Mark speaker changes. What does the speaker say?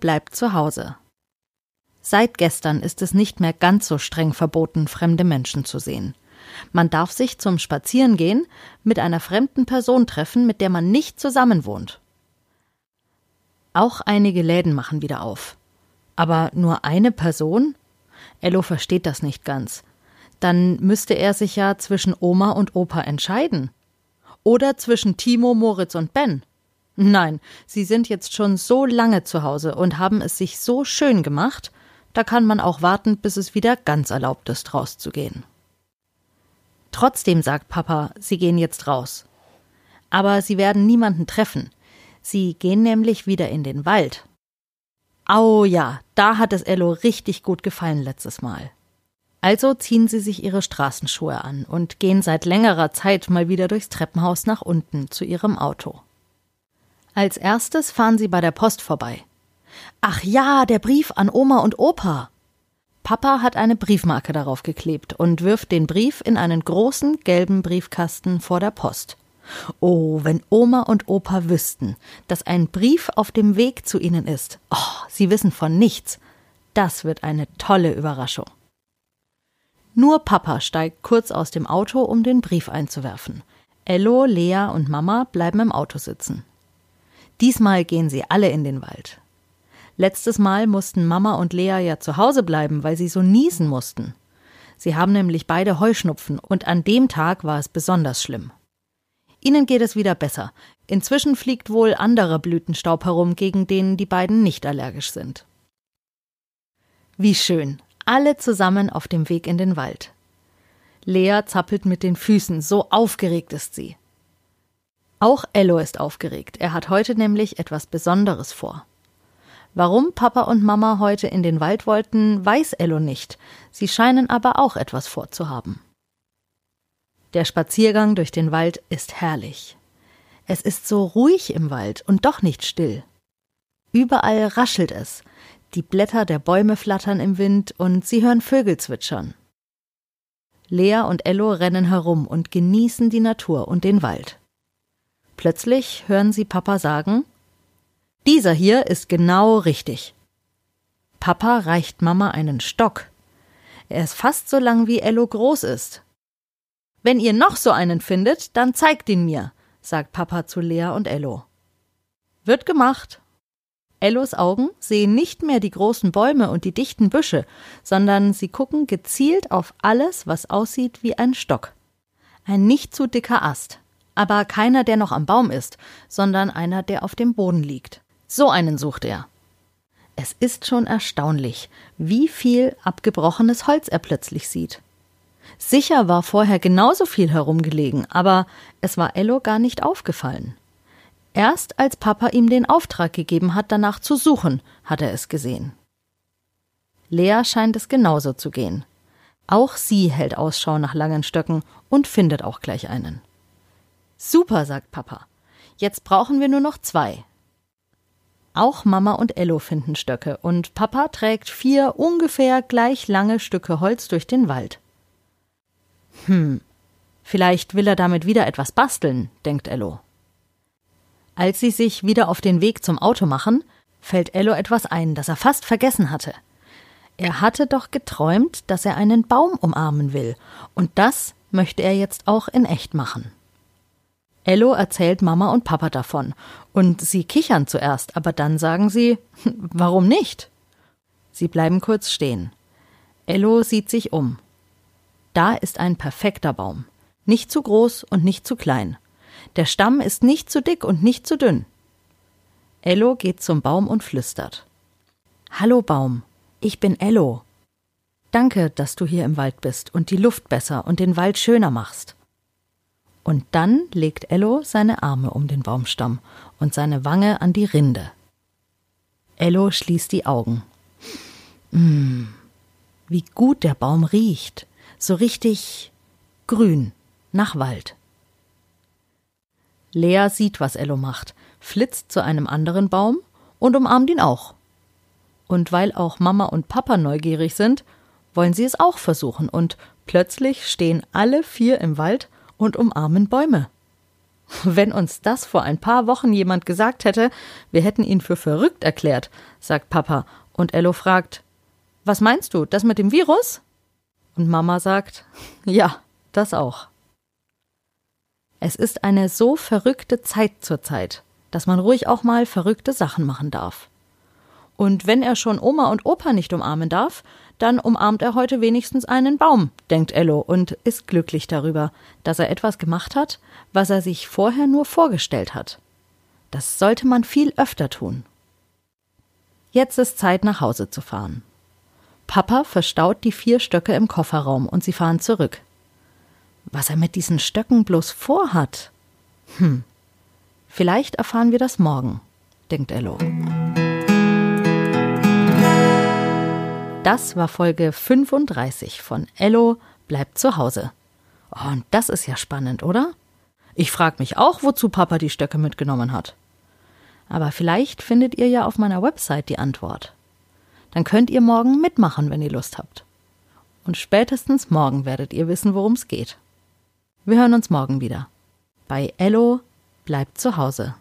Speaker 1: bleibt zu Hause. Seit gestern ist es nicht mehr ganz so streng verboten, fremde Menschen zu sehen. Man darf sich zum Spazierengehen mit einer fremden Person treffen, mit der man nicht zusammenwohnt. Auch einige Läden machen wieder auf. Aber nur eine Person? Ello versteht das nicht ganz. Dann müsste er sich ja zwischen Oma und Opa entscheiden. Oder zwischen Timo, Moritz und Ben. Nein, sie sind jetzt schon so lange zu Hause und haben es sich so schön gemacht, da kann man auch warten, bis es wieder ganz erlaubt ist, rauszugehen. Trotzdem sagt Papa, sie gehen jetzt raus. Aber sie werden niemanden treffen. Sie gehen nämlich wieder in den Wald. Au ja, da hat es Ello richtig gut gefallen letztes Mal. Also ziehen sie sich ihre Straßenschuhe an und gehen seit längerer Zeit mal wieder durchs Treppenhaus nach unten zu ihrem Auto. Als erstes fahren sie bei der Post vorbei. Ach ja, der Brief an Oma und Opa. Papa hat eine Briefmarke darauf geklebt und wirft den Brief in einen großen gelben Briefkasten vor der Post. Oh, wenn Oma und Opa wüssten, dass ein Brief auf dem Weg zu ihnen ist. Oh, sie wissen von nichts. Das wird eine tolle Überraschung. Nur Papa steigt kurz aus dem Auto, um den Brief einzuwerfen. Ello, Lea und Mama bleiben im Auto sitzen. Diesmal gehen sie alle in den Wald. Letztes Mal mussten Mama und Lea ja zu Hause bleiben, weil sie so niesen mussten. Sie haben nämlich beide Heuschnupfen und an dem Tag war es besonders schlimm. Ihnen geht es wieder besser. Inzwischen fliegt wohl anderer Blütenstaub herum, gegen den die beiden nicht allergisch sind. Wie schön. Alle zusammen auf dem Weg in den Wald. Lea zappelt mit den Füßen, so aufgeregt ist sie. Auch Ello ist aufgeregt. Er hat heute nämlich etwas Besonderes vor. Warum Papa und Mama heute in den Wald wollten, weiß Ello nicht. Sie scheinen aber auch etwas vorzuhaben. Der Spaziergang durch den Wald ist herrlich. Es ist so ruhig im Wald und doch nicht still. Überall raschelt es, die Blätter der Bäume flattern im Wind und sie hören Vögel zwitschern. Lea und Ello rennen herum und genießen die Natur und den Wald. Plötzlich hören sie Papa sagen dieser hier ist genau richtig. Papa reicht Mama einen Stock. Er ist fast so lang wie Ello groß ist. Wenn ihr noch so einen findet, dann zeigt ihn mir, sagt Papa zu Lea und Ello. Wird gemacht. Ellos Augen sehen nicht mehr die großen Bäume und die dichten Büsche, sondern sie gucken gezielt auf alles, was aussieht wie ein Stock. Ein nicht zu dicker Ast, aber keiner, der noch am Baum ist, sondern einer, der auf dem Boden liegt. So einen sucht er. Es ist schon erstaunlich, wie viel abgebrochenes Holz er plötzlich sieht. Sicher war vorher genauso viel herumgelegen, aber es war Ello gar nicht aufgefallen. Erst als Papa ihm den Auftrag gegeben hat, danach zu suchen, hat er es gesehen. Lea scheint es genauso zu gehen. Auch sie hält Ausschau nach langen Stöcken und findet auch gleich einen. Super, sagt Papa. Jetzt brauchen wir nur noch zwei. Auch Mama und Ello finden Stöcke und Papa trägt vier ungefähr gleich lange Stücke Holz durch den Wald. Hm, vielleicht will er damit wieder etwas basteln, denkt Ello. Als sie sich wieder auf den Weg zum Auto machen, fällt Ello etwas ein, das er fast vergessen hatte. Er hatte doch geträumt, dass er einen Baum umarmen will, und das möchte er jetzt auch in echt machen. Ello erzählt Mama und Papa davon. Und sie kichern zuerst, aber dann sagen sie, warum nicht? Sie bleiben kurz stehen. Ello sieht sich um. Da ist ein perfekter Baum. Nicht zu groß und nicht zu klein. Der Stamm ist nicht zu dick und nicht zu dünn. Ello geht zum Baum und flüstert. Hallo Baum, ich bin Ello. Danke, dass du hier im Wald bist und die Luft besser und den Wald schöner machst. Und dann legt Ello seine Arme um den Baumstamm und seine Wange an die Rinde. Ello schließt die Augen. Mmh, wie gut der Baum riecht. So richtig grün, nach Wald. Lea sieht, was Ello macht, flitzt zu einem anderen Baum und umarmt ihn auch. Und weil auch Mama und Papa neugierig sind, wollen sie es auch versuchen, und plötzlich stehen alle vier im Wald und umarmen Bäume. Wenn uns das vor ein paar Wochen jemand gesagt hätte, wir hätten ihn für verrückt erklärt, sagt Papa, und Ello fragt, was meinst du, das mit dem Virus? Und Mama sagt, ja, das auch. Es ist eine so verrückte Zeit zurzeit, dass man ruhig auch mal verrückte Sachen machen darf. Und wenn er schon Oma und Opa nicht umarmen darf, dann umarmt er heute wenigstens einen Baum, denkt Ello und ist glücklich darüber, dass er etwas gemacht hat, was er sich vorher nur vorgestellt hat. Das sollte man viel öfter tun. Jetzt ist Zeit, nach Hause zu fahren. Papa verstaut die vier Stöcke im Kofferraum und sie fahren zurück. Was er mit diesen Stöcken bloß vorhat? Hm. Vielleicht erfahren wir das morgen, denkt Ello. Das war Folge 35 von Ello bleibt zu Hause. Oh, und das ist ja spannend, oder? Ich frag mich auch, wozu Papa die Stöcke mitgenommen hat. Aber vielleicht findet ihr ja auf meiner Website die Antwort. Dann könnt ihr morgen mitmachen, wenn ihr Lust habt. Und spätestens morgen werdet ihr wissen, worum es geht. Wir hören uns morgen wieder. Bei Ello bleibt zu Hause.